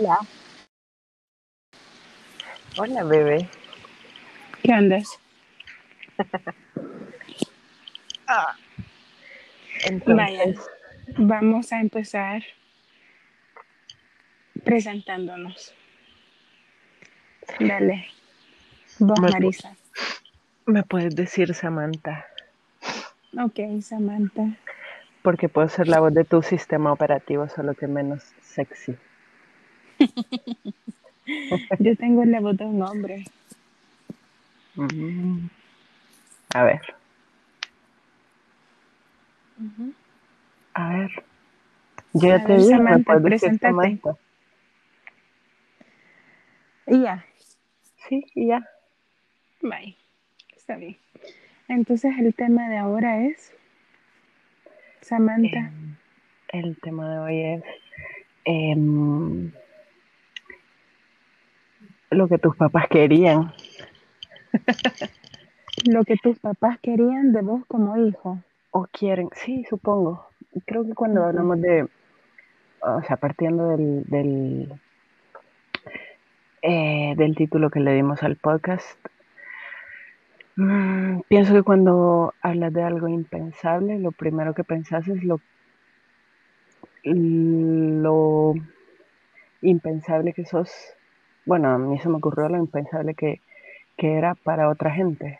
Hola. Hola, bebé. ¿Qué andas? Ah. Vaya, Entonces, vamos a empezar presentándonos. Dale. Vos, Me- Marisa. me puedes decir Samantha, Ok, Samantha. porque puedo ser la voz de tu sistema operativo, solo que menos sexy. Yo tengo la voz de un hombre. Mm. A ver, a ver. Yo ya te dije, me Samantha, puedes decir. Samantha. Y ya. Sí, y ya. Bye. Está bien. Entonces el tema de ahora es Samantha. Em, el tema de hoy es em, lo que tus papás querían. Lo que tus papás querían de vos como hijo. O quieren, sí, supongo. Creo que cuando hablamos de, o sea, partiendo del, del, eh, del título que le dimos al podcast, mm, pienso que cuando hablas de algo impensable, lo primero que pensás es lo, lo impensable que sos. Bueno, a mí se me ocurrió lo impensable que, que era para otra gente.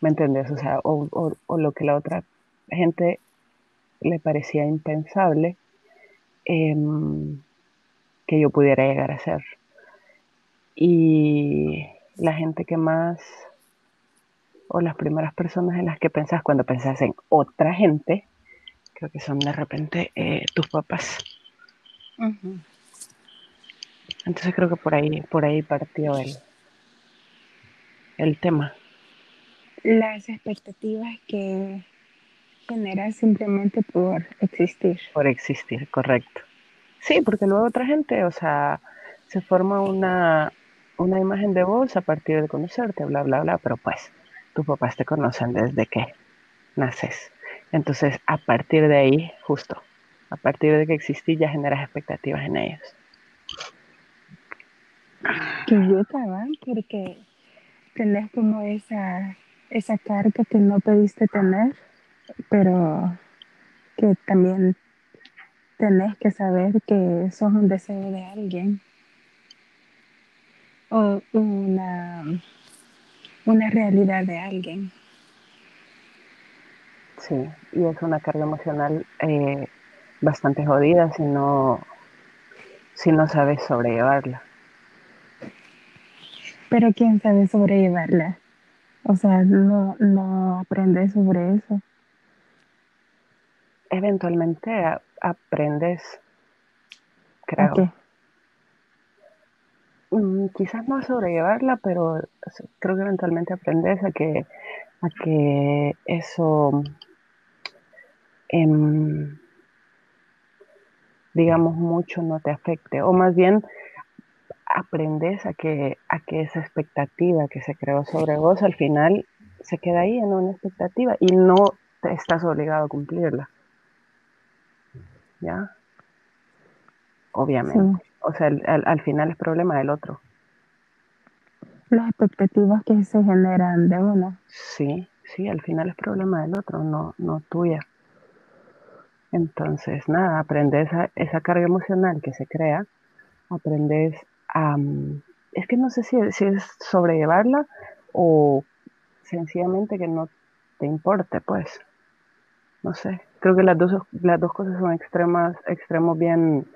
¿Me entiendes? O sea, o, o- lo que la otra gente le parecía impensable em, que yo pudiera llegar a ser. Y la gente que más, o las primeras personas en las que pensás cuando pensás en otra gente, creo que son de repente eh, tus papás. Entonces creo que por ahí, por ahí partió el, el tema. Las expectativas que generas simplemente por existir. Por existir, correcto. Sí, porque luego otra gente, o sea, se forma una, una imagen de vos a partir de conocerte, bla, bla, bla, pero pues tus papás te conocen desde que naces. Entonces, a partir de ahí, justo, a partir de que existís, ya generas expectativas en ellos. Que cabal, porque tenés como esa, esa carga que no pediste tener, pero que también tenés que saber que sos un deseo de alguien o una, una realidad de alguien. Sí, y es una carga emocional eh, bastante jodida si no, si no sabes sobrellevarla. Pero quién sabe sobrellevarla. O sea, no, no aprendes sobre eso. Eventualmente a- aprendes, creo. ¿A qué? Mm, quizás no sobrellevarla, pero creo que eventualmente aprendes a que, a que eso, em, digamos, mucho no te afecte. O más bien, aprendes a que, a que esa expectativa que se creó sobre vos al final se queda ahí en una expectativa y no te estás obligado a cumplirla. ¿Ya? Obviamente. O sea, al final es problema del otro. Las expectativas que se generan de uno. Sí, sí, al final es problema del otro, no, no tuya. Entonces, nada, aprendes esa, esa carga emocional que se crea, aprendes Es que no sé si, si es sobrellevarla o sencillamente que no te importe, pues. No sé. Creo que las dos, las dos cosas son extremas, extremos bien...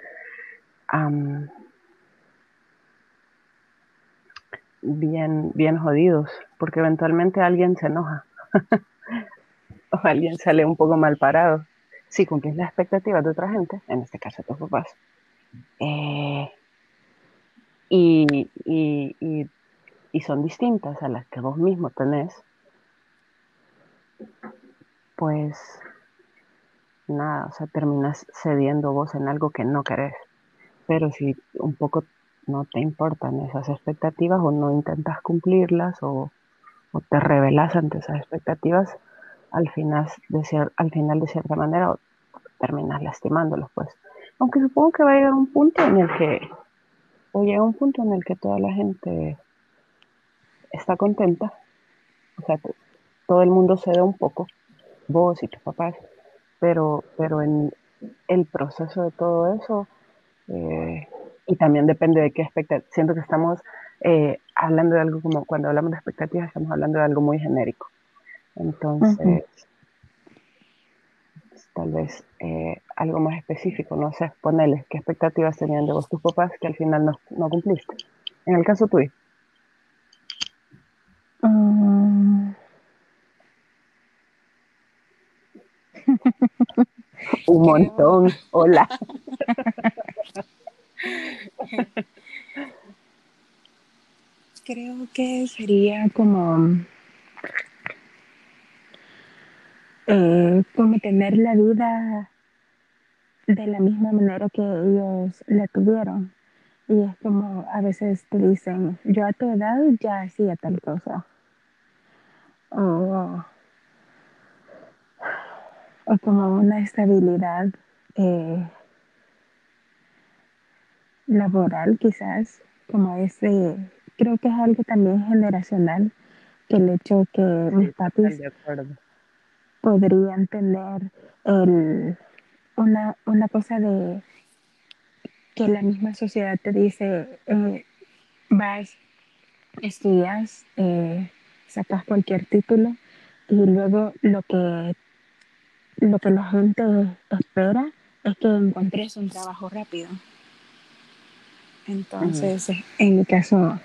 bien, bien jodidos, porque eventualmente alguien se enoja o alguien sale un poco mal parado. Si cumplís las expectativas de otra gente, en este caso tus papás, eh, y, y, y, son distintas a las que vos mismo tenés, pues nada, o sea, terminas cediendo vos en algo que no querés. Pero si un poco no te importan esas expectativas o no intentas cumplirlas o, o te rebelas ante esas expectativas, al final, de cier- al final de cierta manera terminas lastimándolos, pues. Aunque supongo que va a llegar un punto en el que, o llega un punto en el que toda la gente está contenta, o sea, todo el mundo cede un poco, vos y tus papás, pero, pero en el proceso de todo eso, eh, y también depende de qué expectativa, siento que estamos eh, hablando de algo como, cuando hablamos de expectativas, estamos hablando de algo muy genérico. Entonces. Tal vez eh, algo más específico, no sé, ponerles qué expectativas tenían de vos tus papás que al final no, no cumpliste. En el caso tuyo. Um... Un montón. Hola. Creo que sería como, eh, como tener la vida de la misma manera que ellos la tuvieron. Y es como a veces te dicen, yo a tu edad ya hacía tal cosa. O, o como una estabilidad eh, laboral quizás, como ese, creo que es algo también generacional, que el hecho que mis papis de acuerdo. Podrían tener el, una, una cosa de que la misma sociedad te dice, eh, vas, estudias, eh, sacas cualquier título y luego lo que, lo que la gente espera es que encuentres un trabajo rápido. Entonces, en mi caso,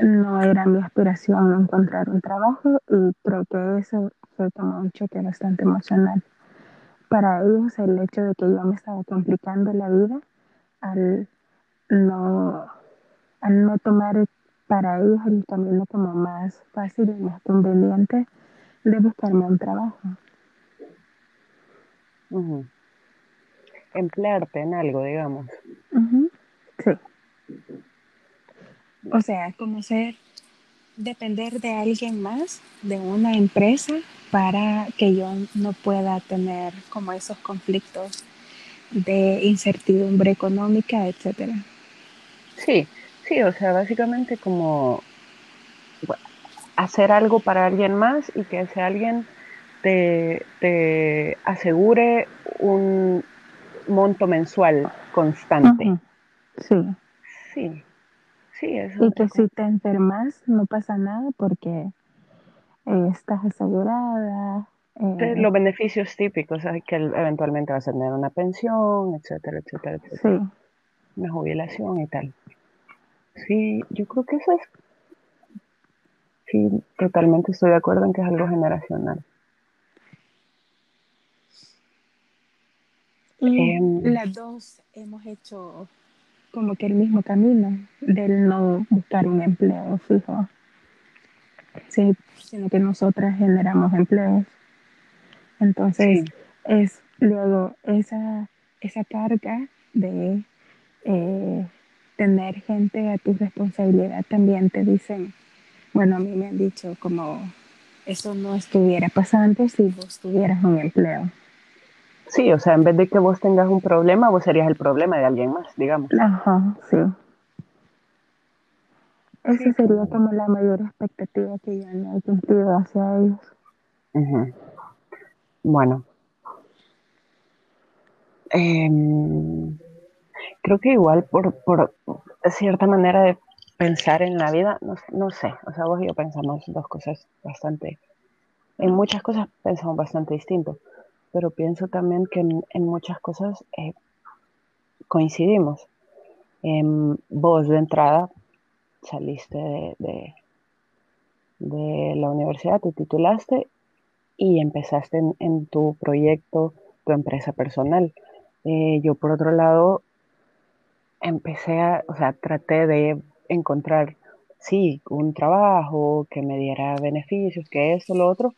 no era mi aspiración encontrar un trabajo y creo que eso como un choque bastante emocional. Para ellos, el hecho de que yo me estaba complicando la vida al no, al no tomar para ellos el camino como más fácil y más conveniente de buscarme un trabajo. Ujú. Emplearte en algo, digamos. Sí. O sea, como ser, depender de alguien más, de una empresa, para que yo no pueda tener como esos conflictos de incertidumbre económica, etcétera. Sí, sí, o sea, básicamente como bueno, hacer algo para alguien más y que ese alguien te, te asegure un monto mensual constante. Sí. Sí, sí, eso Y que es si te enfermas no pasa nada porque eh, estás asegurada. eh, los beneficios típicos, ¿sabes? que eventualmente vas a tener una pensión, etcétera, etcétera, etcétera, sí. una jubilación y tal. Sí, yo creo que eso es, sí, totalmente estoy de acuerdo en que es algo generacional. Y Em, las dos hemos hecho como que el mismo camino del no buscar un empleo fijo, sí, sino que nosotras generamos empleos. Entonces, sí, es luego esa, esa carga de eh, tener gente a tu responsabilidad también te dicen, bueno, a mí me han dicho como eso no estuviera pasando si vos tuvieras un empleo. Sí, o sea, en vez de que vos tengas un problema, vos serías el problema de alguien más, digamos. Ajá, sí. Esa sería como la mayor expectativa que yo no he cumplido hacia ellos. Ujú. Bueno, em, creo que igual por, por cierta manera de pensar en la vida, no, no sé, o sea, vos y yo pensamos dos cosas bastante, en muchas cosas pensamos bastante distinto, pero pienso también que en, muchas cosas eh, coincidimos. Em, vos de entrada saliste de, la universidad, te titulaste y empezaste en, tu proyecto, tu empresa personal. Eh, yo por otro lado empecé a, o sea, traté de encontrar, sí, un trabajo que me diera beneficios, que esto, lo otro,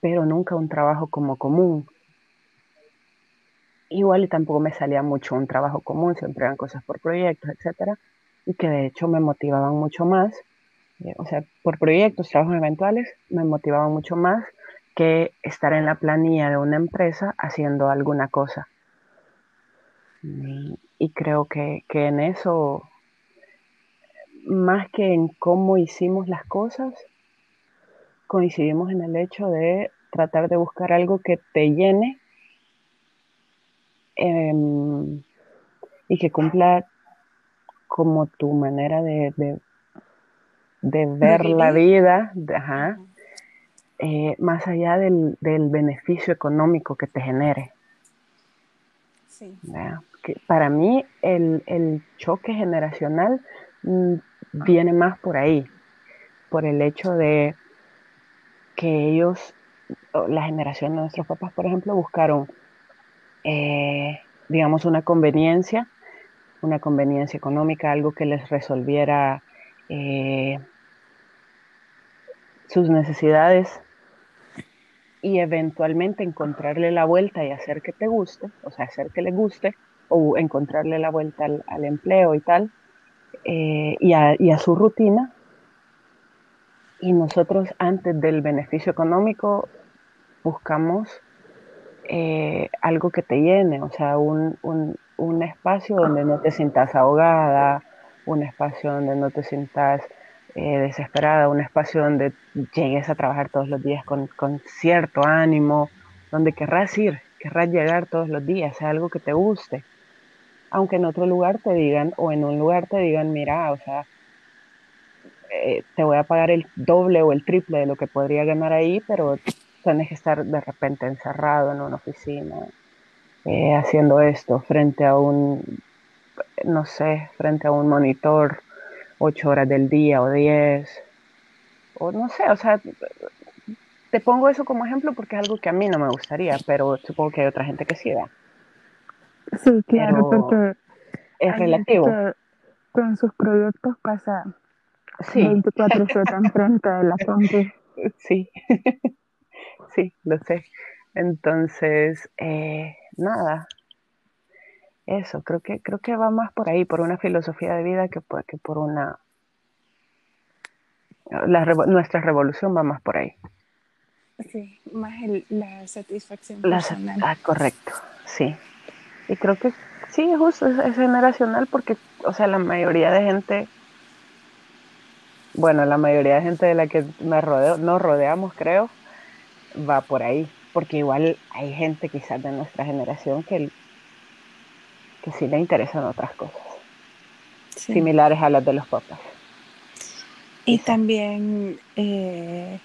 pero nunca un trabajo como común. Igual y tampoco me salía mucho un trabajo común, siempre eran cosas por proyectos, etcétera, y que de hecho me motivaban mucho más, eh, o sea, por proyectos, trabajos eventuales, me motivaban mucho más que estar en la planilla de una empresa haciendo alguna cosa. Y creo que, que en eso, más que en cómo hicimos las cosas, coincidimos en el hecho de tratar de buscar algo que te llene em, y que cumpla como tu manera de, de, ver la vida, eh, más allá del, beneficio económico que te genere. Que para mí el, choque generacional mm, viene más por ahí, por el hecho de que ellos, la generación de nuestros papás, por ejemplo, buscaron, eh, digamos, una conveniencia, una conveniencia económica, algo que les resolviera eh, sus necesidades y eventualmente encontrarle la vuelta y hacer que te guste, o sea, hacer que le guste, o encontrarle la vuelta al, empleo y tal, eh, y, a, su rutina, y nosotros antes del beneficio económico buscamos eh, algo que te llene, o sea, un, espacio donde no te sientas ahogada, un espacio donde no te sientas eh, desesperada, un espacio donde llegues a trabajar todos los días con, con, cierto ánimo, donde querrás ir, querrás llegar todos los días, sea algo que te guste. Aunque en otro lugar te digan, o en un lugar te digan, mira, o sea, eh, te voy a pagar el doble o el triple de lo que podría ganar ahí, pero tienes que estar de repente encerrado en una oficina eh, haciendo esto frente a un, no sé, frente a un monitor ocho horas del día o diez, o no sé, o sea, te pongo eso como ejemplo porque es algo que a mí no me gustaría, pero supongo que hay otra gente que sí da. Sí, claro, porque es relativo. Con sus proyectos pasa sí. 24 horas frente de la fuente. Sí, sí, lo sé. Entonces, eh, nada, eso, creo que, creo que va más por ahí, por una filosofía de vida que por, que por una... nuestra revolución va más por ahí. Sí, más la satisfacción personal. Ah, correcto, sí. Y creo que sí, justo, es generacional porque, o sea, la mayoría de gente bueno, la mayoría de gente de la que me rodeo, nos rodeamos, creo, va por ahí. Porque igual hay gente quizás de nuestra generación que, que sí le interesan otras cosas. Similares a las de los papás. Y también, eh,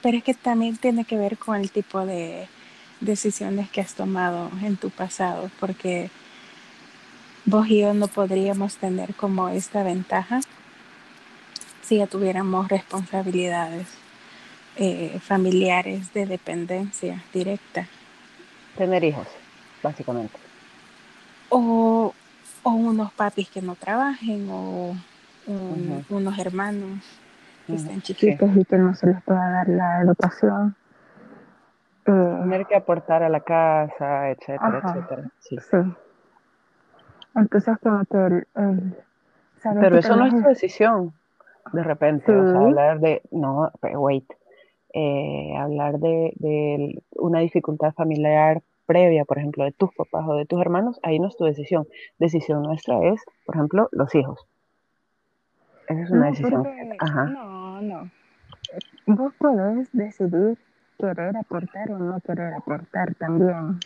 pero es que también tiene que ver con el tipo de decisiones que has tomado en tu pasado, porque vos y yo no podríamos tener como esta ventaja si ya tuviéramos responsabilidades eh, familiares de dependencia directa. Tener hijos, básicamente. O, unos papis que no trabajen, o unos hermanos que estén chiquitos y que no se les pueda dar la educación. Eh, Tener que aportar a la casa, etcétera, etcétera. Sí. Entonces, como que el, Pero eso no es tu decisión de repente, o sea, hablar de, no, wait, eh, hablar de, de, una dificultad familiar previa, por ejemplo, de tus papás o de tus hermanos, ahí no es tu decisión. Decisión nuestra es, por ejemplo, los hijos. Esa es una decisión. Ajá. No, no. Vos podés decidir querer aportar o no querer aportar también.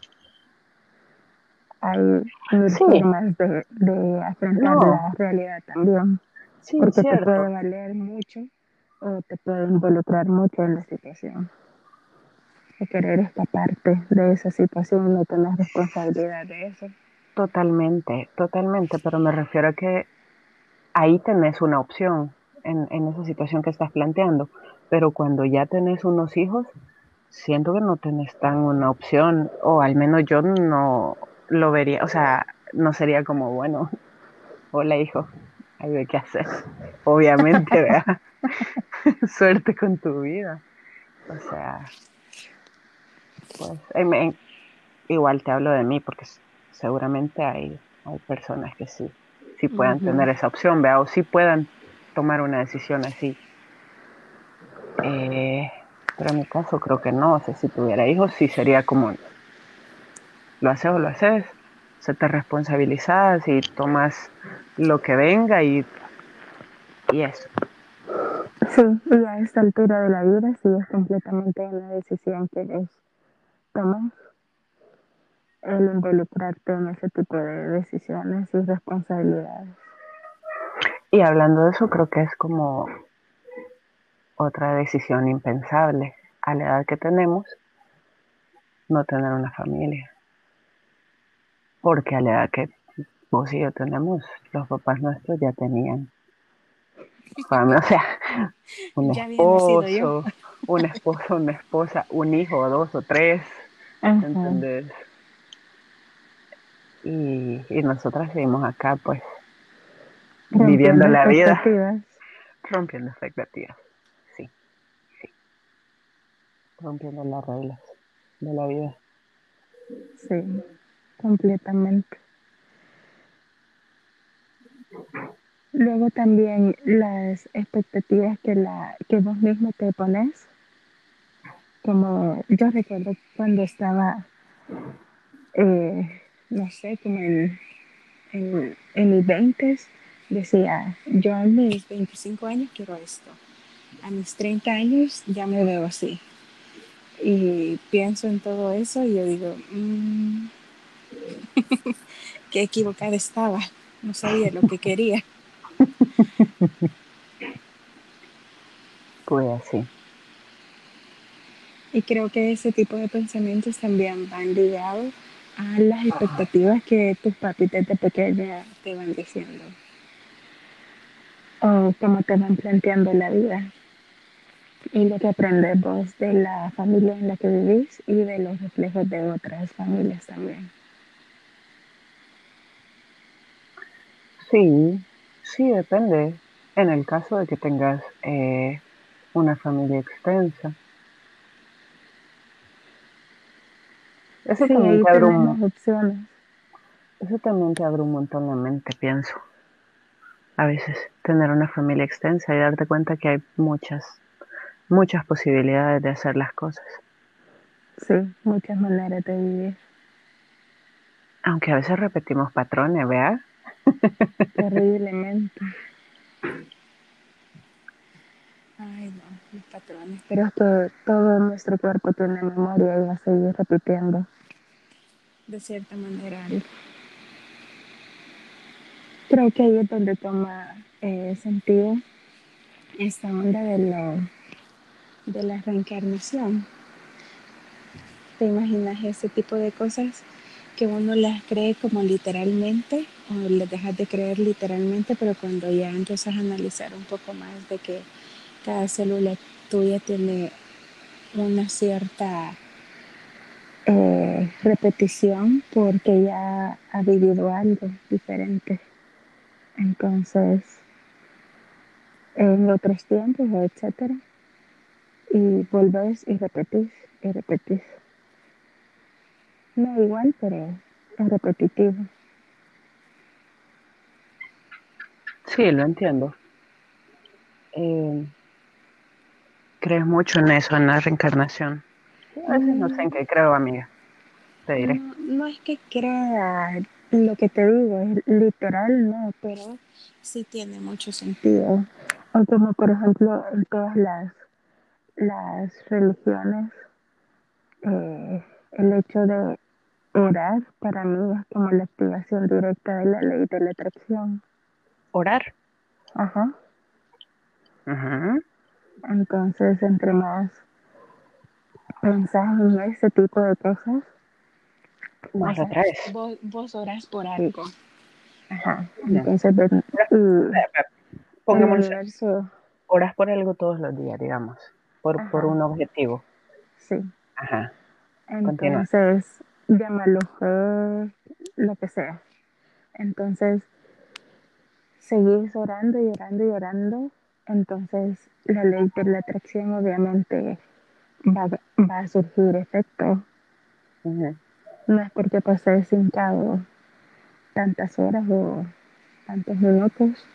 Hay sí. formas de, de afrontar la realidad también porque te puede valer mucho o te puede involucrar mucho en la situación. O querer escaparte de esa situación y no tener responsabilidad de eso. Totalmente, totalmente, pero me refiero a que ahí tenés una opción en, en esa situación que estás planteando, pero cuando ya tenés unos hijos, siento que no tenés tan una opción, o al menos yo no lo vería, o sea, no sería como, bueno, hola hijo, hay de qué hacer. Obviamente, ¿verdad? Suerte con tu vida. O sea, pues igual te hablo de mí porque seguramente hay, hay personas que sí, sí puedan tener esa opción, ¿verdad? O sí puedan tomar una decisión así. Eh, pero en mi caso creo que no. O sea, si tuviera hijos, sí sería como, ¿lo haces o lo haces? Se te responsabilizas y tomas lo que venga y, y eso. Sí, y a esta altura de la vida sí es completamente una decisión que es tomar el involucrarte en ese tipo de decisiones y responsabilidades. Y hablando de eso, creo que es como otra decisión impensable a la edad que tenemos, no tener una familia. Porque a la edad que vos y yo tenemos, los papás nuestros ya tenían. O sea, un esposo, un esposo, una esposa, un hijo, dos o tres, ¿entendés? Y, y nosotras seguimos acá, pues, viviendo la vida, rompiendo expectativas, sí, sí, rompiendo las reglas de la vida. Sí, completamente. Luego también las expectativas que, la, que vos mismo te pones. Como yo recuerdo cuando estaba, eh, no sé, como en, en, mis 20 decía, yo a mis 25 años quiero esto. A mis 30 años ya me veo así. Y pienso en todo eso y yo digo, mmm, qué equivocada estaba. No sabía lo que quería. pues así. Y creo que ese tipo de pensamientos también van ligados a las expectativas que tus papis desde pequeña te van diciendo. O cómo te van planteando la vida. Y lo que aprendes vos de la familia en la que vivís y de los reflejos de otras familias también. Sí, Sí, depende. En el caso de que tengas eh, una familia extensa. Eso también te abre un, opciones. Eso también te abre un montón la mente, pienso. A veces tener una familia extensa y darte cuenta que hay muchas, muchas posibilidades de hacer las cosas. Sí, muchas maneras de vivir. Aunque a veces repetimos patrones, ¿vea? Terriblemente. Ay, no, mis patrones. Pero que todo nuestro cuerpo tiene memoria y va a seguir repitiendo. De cierta manera. Creo que ahí es donde toma eh, sentido esta onda de, lo, de la reencarnación. ¿Te imaginas ese tipo de cosas? Que uno las cree como literalmente o les dejas de creer literalmente, pero cuando ya empiezas a analizar un poco más de que cada célula tuya tiene una cierta eh, repetición porque ya ha vivido algo diferente. Entonces, en otros tiempos, etcétera, y volvés y repetís y repetís. No igual, pero es repetitivo. Sí, lo entiendo. Eh, ¿Crees mucho en eso, en la reencarnación? a veces no sé en qué creo, amiga. Te diré. No, no es que crea lo que te digo, es literal, no, pero sí tiene mucho sentido. O como por ejemplo en todas las, las religiones, eh, el hecho de Orar para mí es como la activación directa de la ley de la atracción. ¿Orar? Ajá. Ajá. Entonces, entre más pensás en ese tipo de cosas, más atraes. Vos, vos orás por algo. Ajá. Entonces, Pongamos oras por algo todos los días, digamos, por, por un objetivo. Sí. Ajá. Entonces, llámalo fe, lo que sea. Entonces, seguís orando y orando y orando, entonces la ley de la atracción obviamente va, va a surgir efecto. No es porque pases hincado tantas horas o tantos minutos,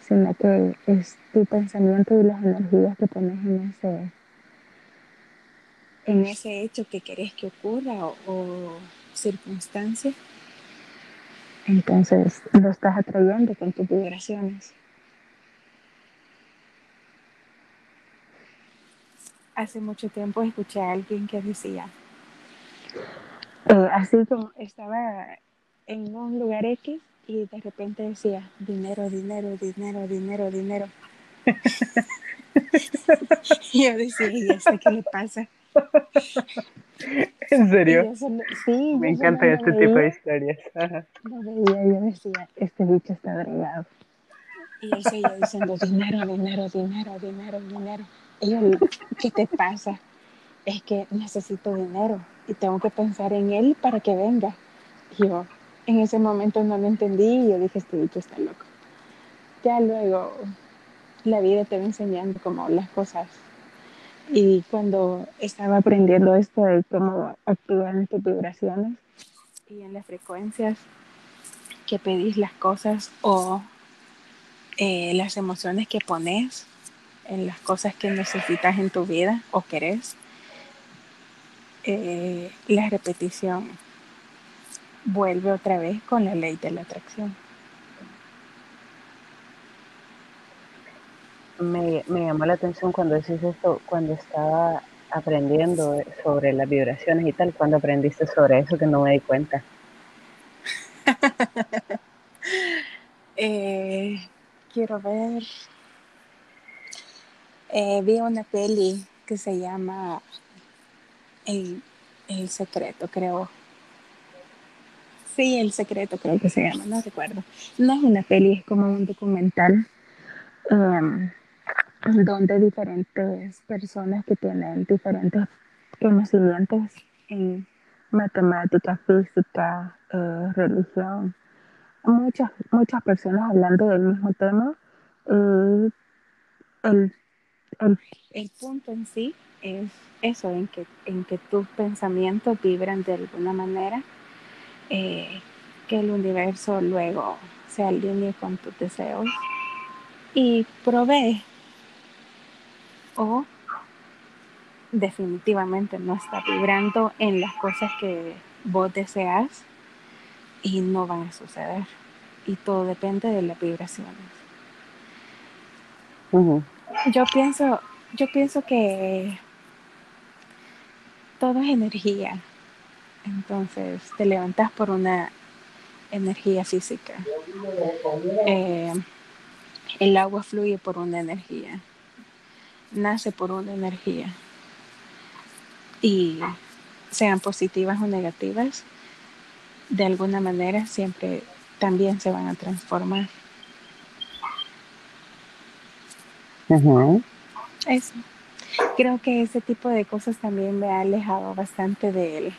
sino que es tu pensamiento y las energías que pones en ese en ese hecho que querés que ocurra o, circunstancia Entonces lo estás atrayendo con tus vibraciones. Hace mucho tiempo escuché a alguien que decía, eh, así como estaba en un lugar X y de repente decía, dinero, dinero, dinero, dinero, dinero. y yo decía, ¿y este qué le pasa? ¿En serio? Solo, sí, Me encanta este veía, tipo de historias. Lo veía y yo decía, este bicho está drogado. Y él seguía diciendo, dinero, dinero, dinero, dinero, dinero. Y yo, ¿qué te pasa? Es que necesito dinero y tengo que pensar en él para que venga. Y yo en ese momento no lo entendí y yo dije, este bicho está loco. Ya luego la vida te va enseñando como las cosas. Y cuando estaba aprendiendo esto de cómo en tus vibraciones y en las frecuencias que pedís las cosas o eh, las emociones que pones en las cosas que necesitas en tu vida o querés, eh, la repetición vuelve otra vez con la ley de la atracción. Me, me llamó la atención cuando decís esto, cuando estaba aprendiendo sobre las vibraciones y tal, cuando aprendiste sobre eso que no me di cuenta. eh, quiero ver. Eh, vi una peli que se llama El, El Secreto, creo. Sí, El Secreto creo que se llama, no recuerdo. No es una peli, es como un documental um, donde diferentes personas que tienen diferentes conocimientos en matemática, física, eh, religión, muchas, muchas personas hablando del mismo tema. Eh, el, el, el, punto en sí es eso, en que, en que tus pensamientos vibran de alguna manera, eh, que el universo luego se alinee con tus deseos y provee o definitivamente no está vibrando en las cosas que vos deseas y no van a suceder. Y todo depende de las vibraciones. Yo pienso, yo pienso que todo es energía. Entonces te levantas por una energía física. Eh, el agua fluye por una energía. Nace por una energía. Y sean positivas o negativas, de alguna manera siempre también se van a transformar. Eso. Creo que ese tipo de cosas también me ha alejado bastante de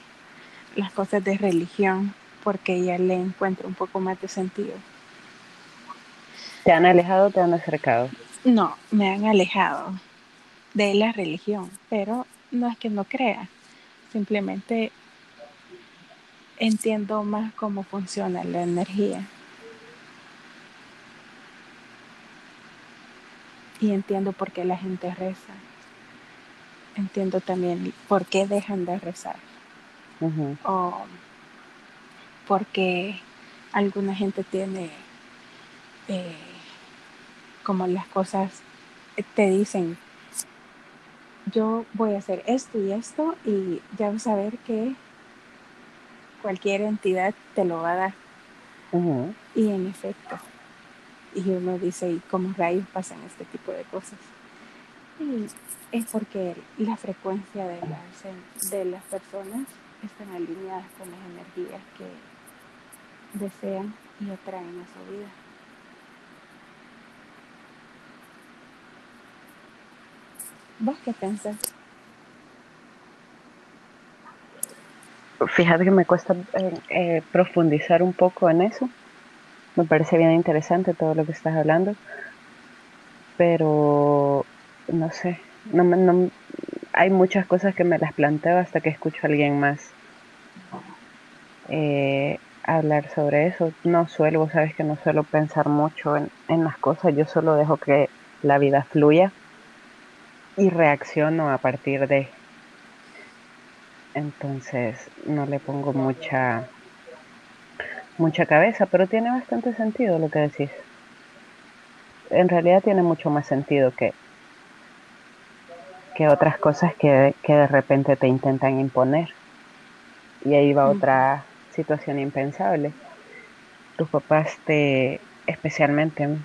las cosas de religión, porque ya le encuentro un poco más de sentido. ¿Te han alejado o te han acercado? No, me han alejado de la religión, pero no es que no crea, simplemente entiendo más cómo funciona la energía. Y entiendo por qué la gente reza. Entiendo también por qué dejan de rezar. O por qué alguna gente tiene eh, como las cosas te dicen yo voy a hacer esto y esto y ya vas a ver que cualquier entidad te lo va a dar. Y en efecto, y uno dice, ¿y cómo rayos pasan este tipo de cosas? Y es porque la frecuencia de las, de las personas están alineadas con las energías que desean y atraen a su vida. ¿Vos qué pensás? Fíjate que me cuesta eh, eh, profundizar un poco en eso. Me parece bien interesante todo lo que estás hablando. Pero no sé, no, no, hay muchas cosas que me las planteo hasta que escucho a alguien más eh, hablar sobre eso. No suelo, sabes que no suelo pensar mucho en, en las cosas, yo solo dejo que la vida fluya y reacciono a partir de. Entonces no le pongo mucha mucha cabeza, pero tiene bastante sentido lo que decís. En realidad tiene mucho más sentido que, que otras cosas que, que de repente te intentan imponer. Y ahí va otra situación impensable. Tus papás te, especialmente en,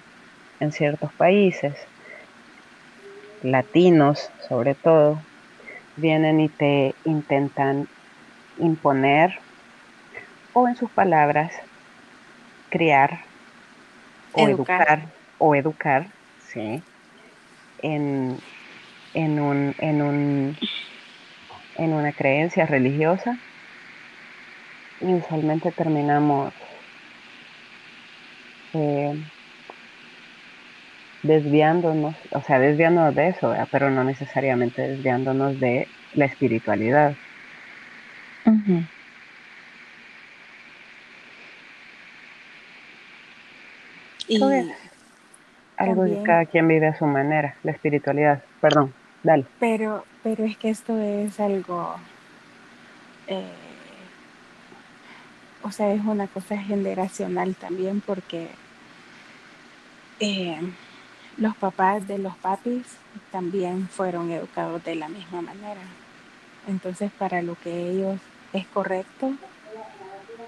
en ciertos países, latinos sobre todo, vienen y te intentan imponer o en sus palabras criar o educar, o educar, sí, en, en, un, en, un, en una creencia religiosa. Y usualmente terminamos eh, desviándonos, o sea, desviándonos de eso, pero no necesariamente desviándonos de la espiritualidad. Y algo que cada quien vive a su manera, la espiritualidad. Perdón, dale. Pero, pero es que esto es algo, eh, o sea, es una cosa generacional también porque eh, los papás de los papis también fueron educados de la misma manera. Entonces, para lo que ellos es correcto,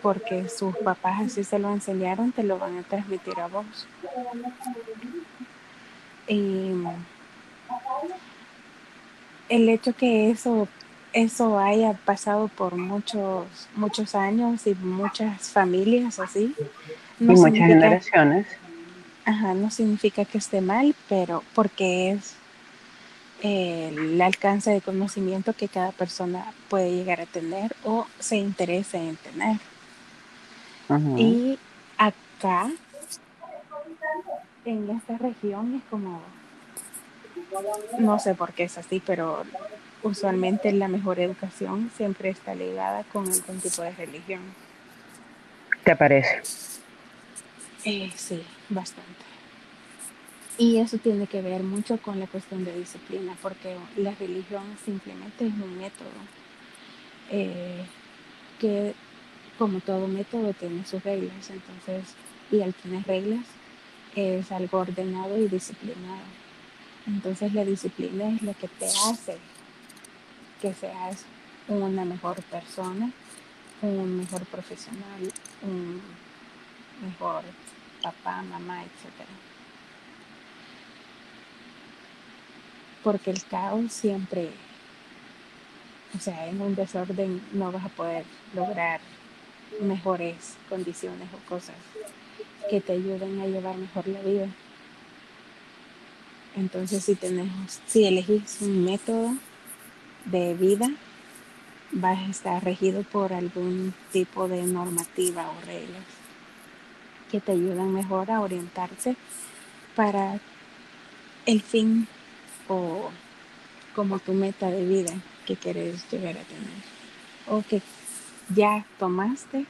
porque sus papás así se lo enseñaron, te lo van a transmitir a vos. Y el hecho que eso eso haya pasado por muchos muchos años y muchas familias así no y muchas generaciones Ajá, no significa que esté mal, pero porque es el alcance de conocimiento que cada persona puede llegar a tener o se interese en tener. Y acá, en esta región, es como, no sé por qué es así, pero usualmente la mejor educación siempre está ligada con algún tipo de religión. ¿Te parece? Eh, sí, bastante. Y eso tiene que ver mucho con la cuestión de disciplina, porque la religión simplemente es un método eh, que, como todo método, tiene sus reglas. Entonces, y al tener reglas, es algo ordenado y disciplinado. Entonces, la disciplina es lo que te hace que seas una mejor persona, un mejor profesional, un mejor papá, mamá, etcétera. Porque el caos siempre, o sea, en un desorden no vas a poder lograr mejores condiciones o cosas que te ayuden a llevar mejor la vida. Entonces, si tenemos, si elegís un método de vida, vas a estar regido por algún tipo de normativa o reglas que te ayudan mejor a orientarse para el fin o como tu meta de vida que quieres llegar a tener o que ya tomaste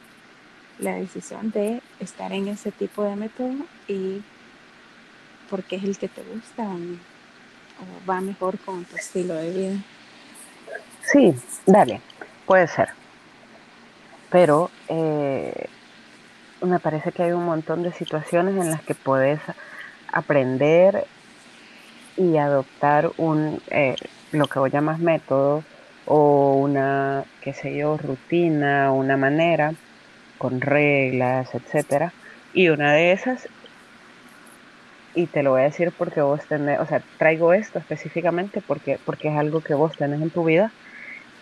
la decisión de estar en ese tipo de método y porque es el que te gusta o va mejor con tu estilo de vida. Sí, dale, puede ser. Pero eh, me parece que hay un montón de situaciones en las que puedes aprender y adoptar un, eh, lo que vos llamas método o una, qué sé yo, rutina, una manera con reglas, etcétera. Y una de esas, y te lo voy a decir porque vos tenés, o sea, traigo esto específicamente porque, porque es algo que vos tenés en tu vida.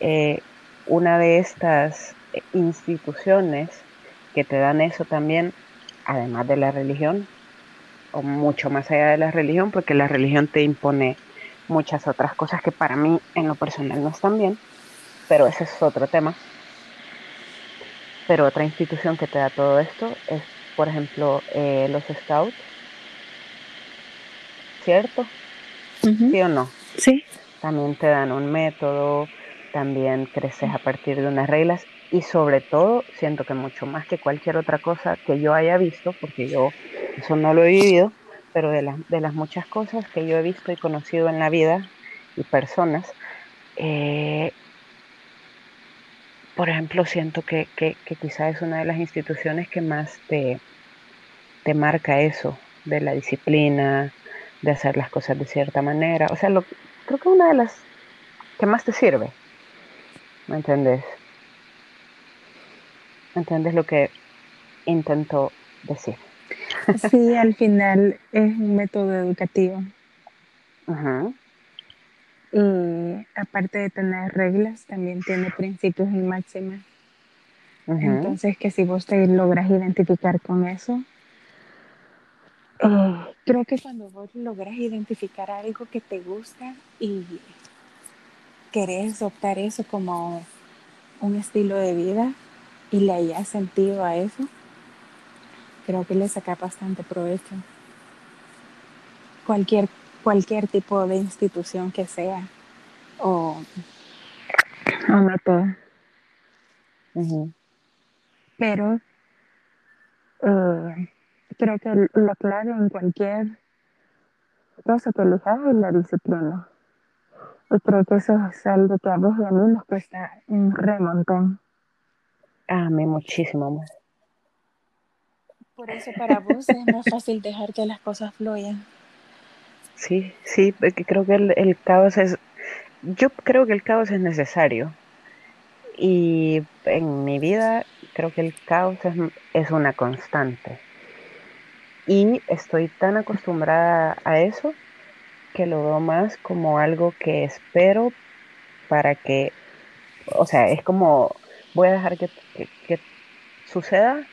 Eh, una de estas instituciones que te dan eso también, además de la religión, o mucho más allá de la religión, porque la religión te impone muchas otras cosas que para mí en lo personal no están bien, pero ese es otro tema. Pero otra institución que te da todo esto es, por ejemplo, eh, los scouts, ¿cierto? ¿Sí o no? Sí. También te dan un método, también creces a partir de unas reglas y sobre todo siento que mucho más que cualquier otra cosa que yo haya visto, porque yo eso no lo he vivido, pero de, de las muchas cosas que yo he visto y conocido en la vida y personas, eh, por ejemplo, siento que, que, que quizá es una de las instituciones que más te, te marca eso, de la disciplina, de hacer las cosas de cierta manera. O sea, lo, creo que una de las que más te sirve. ¿Me entendés? ¿Me entiendes lo que intento decir? Sí, al final es un método educativo. Ujú, Y aparte de tener reglas, también tiene principios y máximas. Entonces, que si vos te logras identificar con eso, eh, creo que cuando vos logras identificar algo que te gusta y querés optar eso como un estilo de vida y le hayas sentido a eso, creo que le saca bastante provecho. Cualquier, cualquier tipo de institución que sea o, o método. Ujú. Pero eh, creo que la clave en cualquier cosa que elijas es la disciplina. Y creo que eso es algo que a vos y a mí nos cuesta un remontón. A mí muchísimo más. Por eso para vos es más fácil dejar que las cosas fluyan. Sí, sí, porque creo que el, el caos es, yo creo que el caos es necesario. Y en mi vida creo que el caos es, es una constante. Y estoy tan acostumbrada a eso que lo veo más como algo que espero para que, o sea, es como voy a dejar que, que- que suceda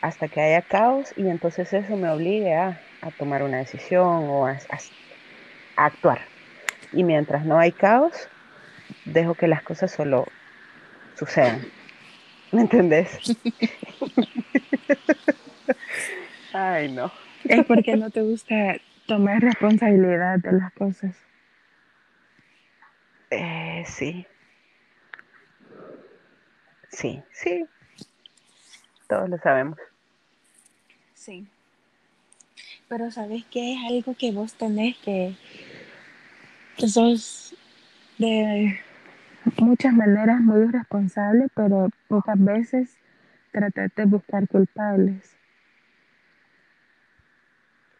hasta que haya caos y entonces eso me obligue a, a tomar una decisión o a, a- a actuar. Y mientras no hay caos, dejo que las cosas solo sucedan. ¿Me entendés? Ay, no. Es porque no te gusta tomar responsabilidad de las cosas. Eh, sí, sí, sí, todos lo sabemos. Sí. Pero sabes que es algo que vos tenés que, que sos de muchas maneras muy responsable, pero pocas veces tratar de buscar culpables.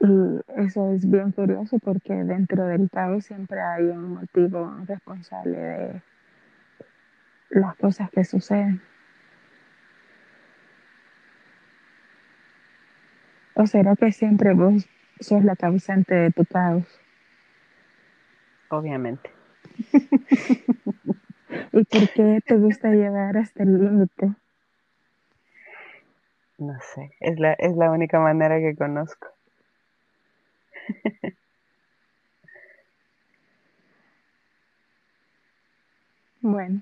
Y eso es bien curioso porque dentro del caos siempre hay un motivo responsable de las cosas que suceden. ¿O será que siempre vos sos la causante de tu caos? Obviamente. ¿Y por qué te gusta llegar hasta el límite? No sé, es la, es la única manera que conozco. Bueno,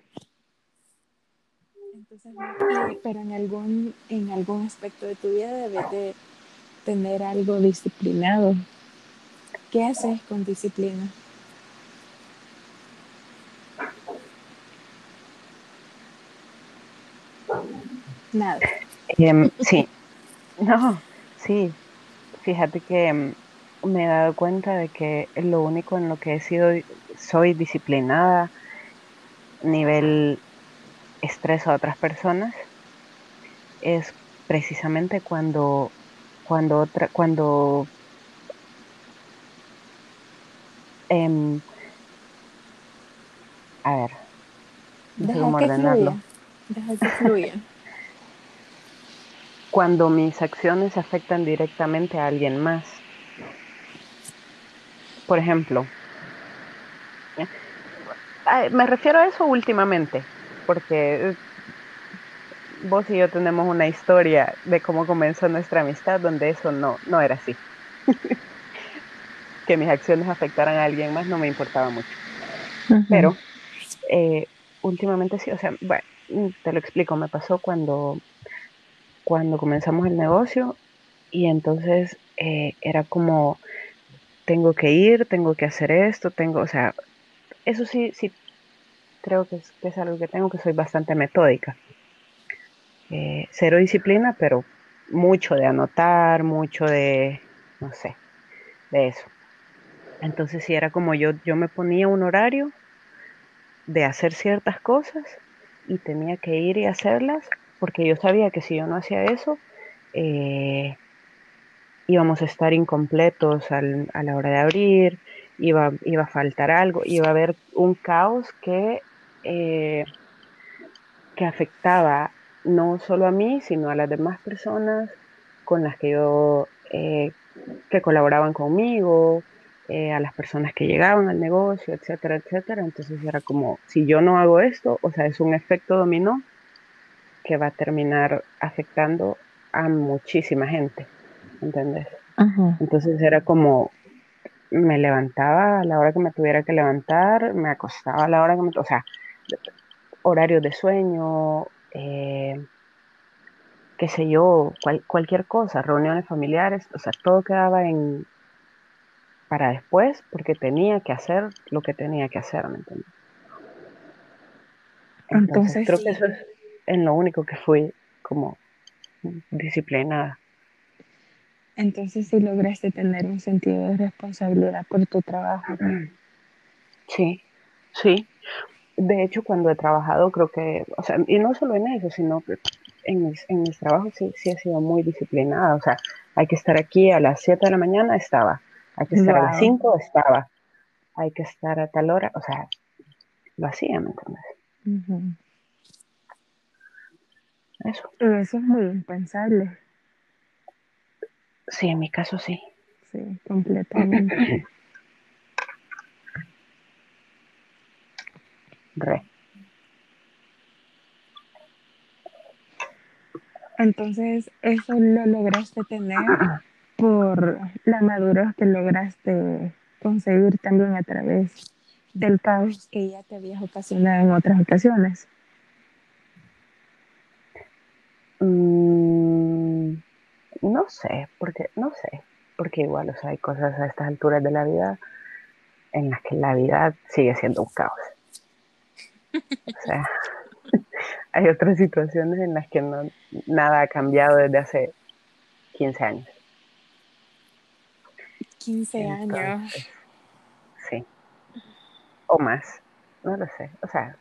y- pero en algún, en algún aspecto de tu vida debes de tener algo disciplinado. ¿Qué haces con disciplina? Nada. Em, sí, no, sí, fíjate que em, me he dado cuenta de que lo único en lo que he sido, soy disciplinada, nivel estrés a otras personas, es precisamente cuando, cuando otra, cuando, em, a ver, no sé Deja cómo que ordenarlo. fluya. Deja que fluya. Cuando mis acciones afectan directamente a alguien más. Por ejemplo, me refiero a eso últimamente, porque vos y yo tenemos una historia de cómo comenzó nuestra amistad donde eso no, no era así. que mis acciones afectaran a alguien más no me importaba mucho. Pero eh, últimamente sí, o sea, bueno, te lo explico, me pasó cuando, cuando comenzamos el negocio y entonces eh, era como, tengo que ir, tengo que hacer esto, tengo, o sea, eso sí, sí, creo que es, que es algo que tengo, que soy bastante metódica. Eh, cero disciplina, pero mucho de anotar, mucho de, no sé, de eso. Entonces sí era como yo, yo me ponía un horario de hacer ciertas cosas y tenía que ir y hacerlas, porque yo sabía que si yo no hacía eso, eh, íbamos a estar incompletos a la hora de abrir, iba, iba a faltar algo, iba a haber un caos que, eh, que afectaba no solo a mí, sino a las demás personas con las que yo, eh, que colaboraban conmigo, eh, a las personas que llegaban al negocio, etcétera, etcétera. Entonces era como, si yo no hago esto, o sea, es un efecto dominó que va a terminar afectando a muchísima gente, ¿entendés? Entonces era como, me levantaba a la hora que me tuviera que levantar, me acostaba a la hora que me, o sea, horarios de sueño, eh, qué sé yo, cualquier cosa, reuniones familiares, o sea, todo quedaba en para después porque tenía que hacer lo que tenía que hacer, ¿me entiendes? Entonces, creo que eso es en lo único que fui como disciplinada. Entonces sí lograste tener un sentido de responsabilidad por tu trabajo. Sí, sí. De hecho, cuando he trabajado, creo que, o sea, y no solo en eso, sino que en mis, en mis trabajos sí, sí he sido muy disciplinada. O sea, hay que estar aquí a las 7 de la mañana, estaba. Hay que estar a las 5, estaba. Hay que estar a tal hora, o sea, lo hacía, ¿me entiendes? Eso. Eso es muy impensable. Sí, en mi caso sí. Sí, completamente. Re. Entonces, eso lo lograste tener por la madurez que lograste conseguir también a través del caos que ya te habías ocasionado en otras ocasiones. Mm, no sé, porque no sé, porque igual, o sea, hay cosas a estas alturas de la vida en las que la vida sigue siendo un caos. O sea, hay otras situaciones en las que no, nada ha cambiado desde hace 15 años. 15 años. Sí. O más. No lo sé. O sea,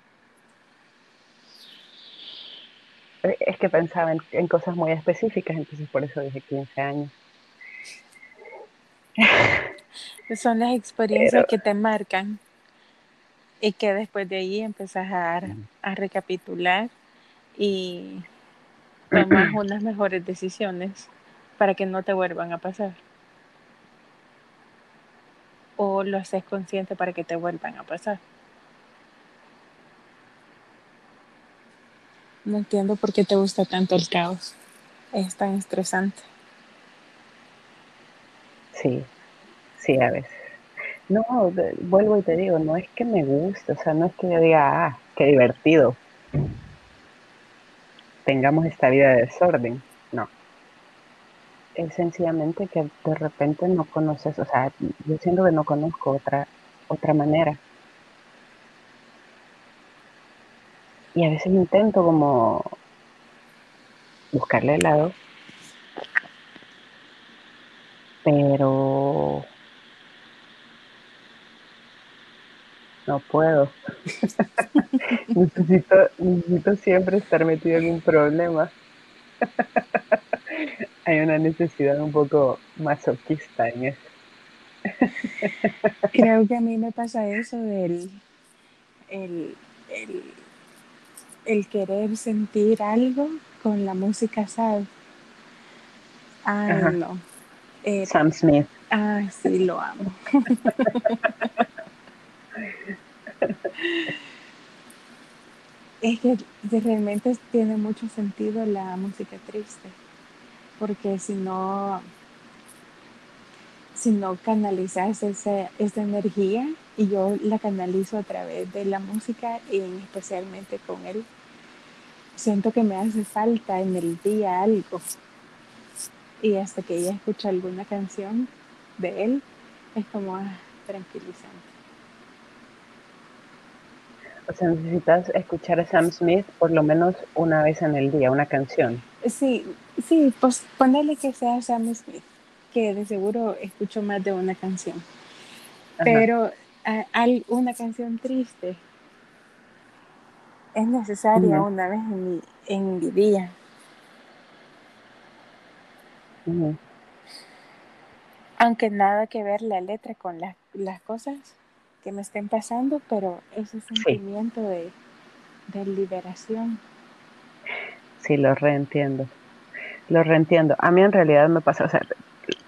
es que pensaba en, cosas muy específicas, entonces por eso dije 15 años. Son las experiencias que te marcan y que después de ahí empezás a, a recapitular y tomas unas mejores decisiones para que no te vuelvan a pasar. O lo haces consciente para que te vuelvan a pasar. No entiendo por qué te gusta tanto el caos. Es tan estresante. Sí, sí, a veces. No, vuelvo y te digo, no es que me guste, o sea, no es que yo diga, ah, qué divertido. Tengamos esta vida de desorden. No. Es sencillamente que de repente no conoces, o sea, yo siento que no conozco otra, otra manera. Y a veces intento como buscarle el lado, pero no puedo. necesito, necesito siempre estar metido en un problema. Hay una necesidad un poco masoquista en eso. Creo que a mí me pasa eso del el, el querer sentir algo con la música sad. Ah, no. Eh, Sam Smith. Ah, sí, lo amo. es que realmente tiene mucho sentido la música triste, porque si no, si no canalizas esa, esa energía, y yo la canalizo a través de la música y especialmente con él. Siento que me hace falta en el día algo. Y hasta que ella escucha alguna canción de él, es como ah, tranquilizante. O sea, necesitas escuchar a Sam Smith por lo menos una vez en el día, una canción. Sí, sí, pues ponerle que sea Sam Smith, que de seguro escucho más de una canción. Pero hay una canción triste es necesaria una vez en mi, en mi día. Aunque nada que ver la letra con las cosas que me estén pasando, pero ese sentimiento de, de liberación. Sí, lo reentiendo. Lo reentiendo. A mí en realidad me pasa, o sea,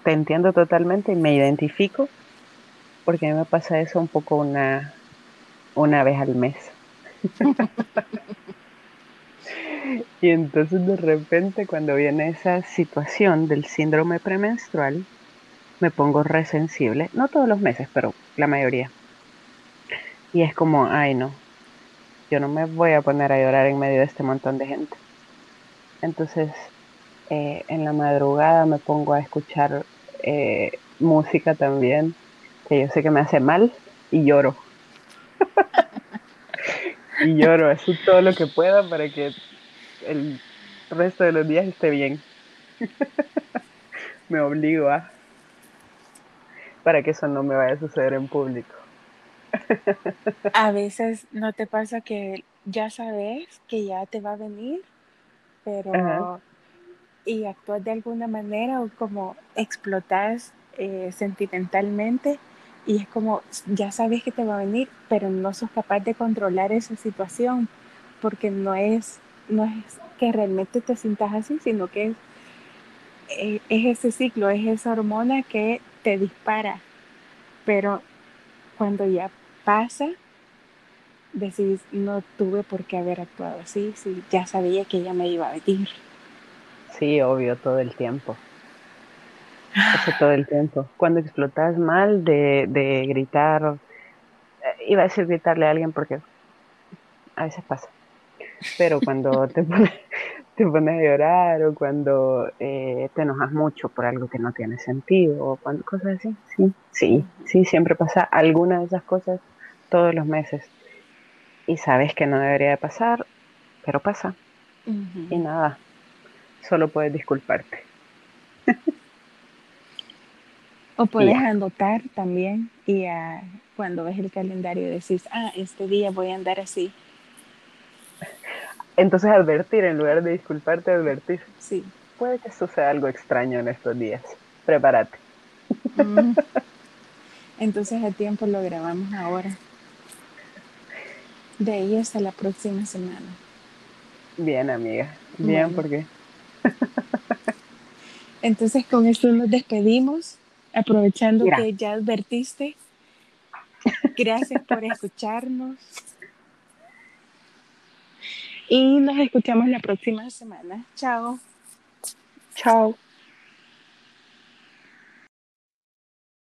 te entiendo totalmente y me identifico porque a mí me pasa eso un poco una, una vez al mes. y entonces de repente cuando viene esa situación del síndrome premenstrual, me pongo resensible, no todos los meses, pero la mayoría. Y es como, ay no, yo no me voy a poner a llorar en medio de este montón de gente. Entonces, eh, en la madrugada me pongo a escuchar eh, música también, que yo sé que me hace mal, y lloro. y lloro, así todo lo que pueda para que el resto de los días esté bien. me obligo a para que eso no me vaya a suceder en público. a veces no te pasa que ya sabes que ya te va a venir, pero y actúas de alguna manera o como explotas eh, sentimentalmente y es como ya sabes que te va a venir, pero no sos capaz de controlar esa situación porque no es no es que realmente te sientas así, sino que es, eh, es ese ciclo, es esa hormona que te dispara. Pero cuando ya pasa, decís, no tuve por qué haber actuado así, si ya sabía que ella me iba a venir. Sí, obvio, todo el tiempo. Eso todo el tiempo. Cuando explotas mal de, de gritar, eh, iba a decir gritarle a alguien porque a veces pasa. Pero cuando te pones, te pones a llorar o cuando eh, te enojas mucho por algo que no tiene sentido o cuando, cosas así. Sí, sí, sí, siempre pasa alguna de esas cosas todos los meses. Y sabes que no debería de pasar, pero pasa. Y nada, solo puedes disculparte. o puedes anotar también y cuando ves el calendario decís, ah, este día voy a andar así entonces advertir, en lugar de disculparte, advertir. Sí. Puede que suceda algo extraño en estos días. Prepárate. Mm. Entonces el tiempo lo grabamos ahora. De ahí hasta la próxima semana. Bien, amiga. Bien, porque. Entonces con esto nos despedimos, aprovechando que ya advertiste. Gracias por escucharnos. Y nos escuchamos la próxima semana. Chao. Chao.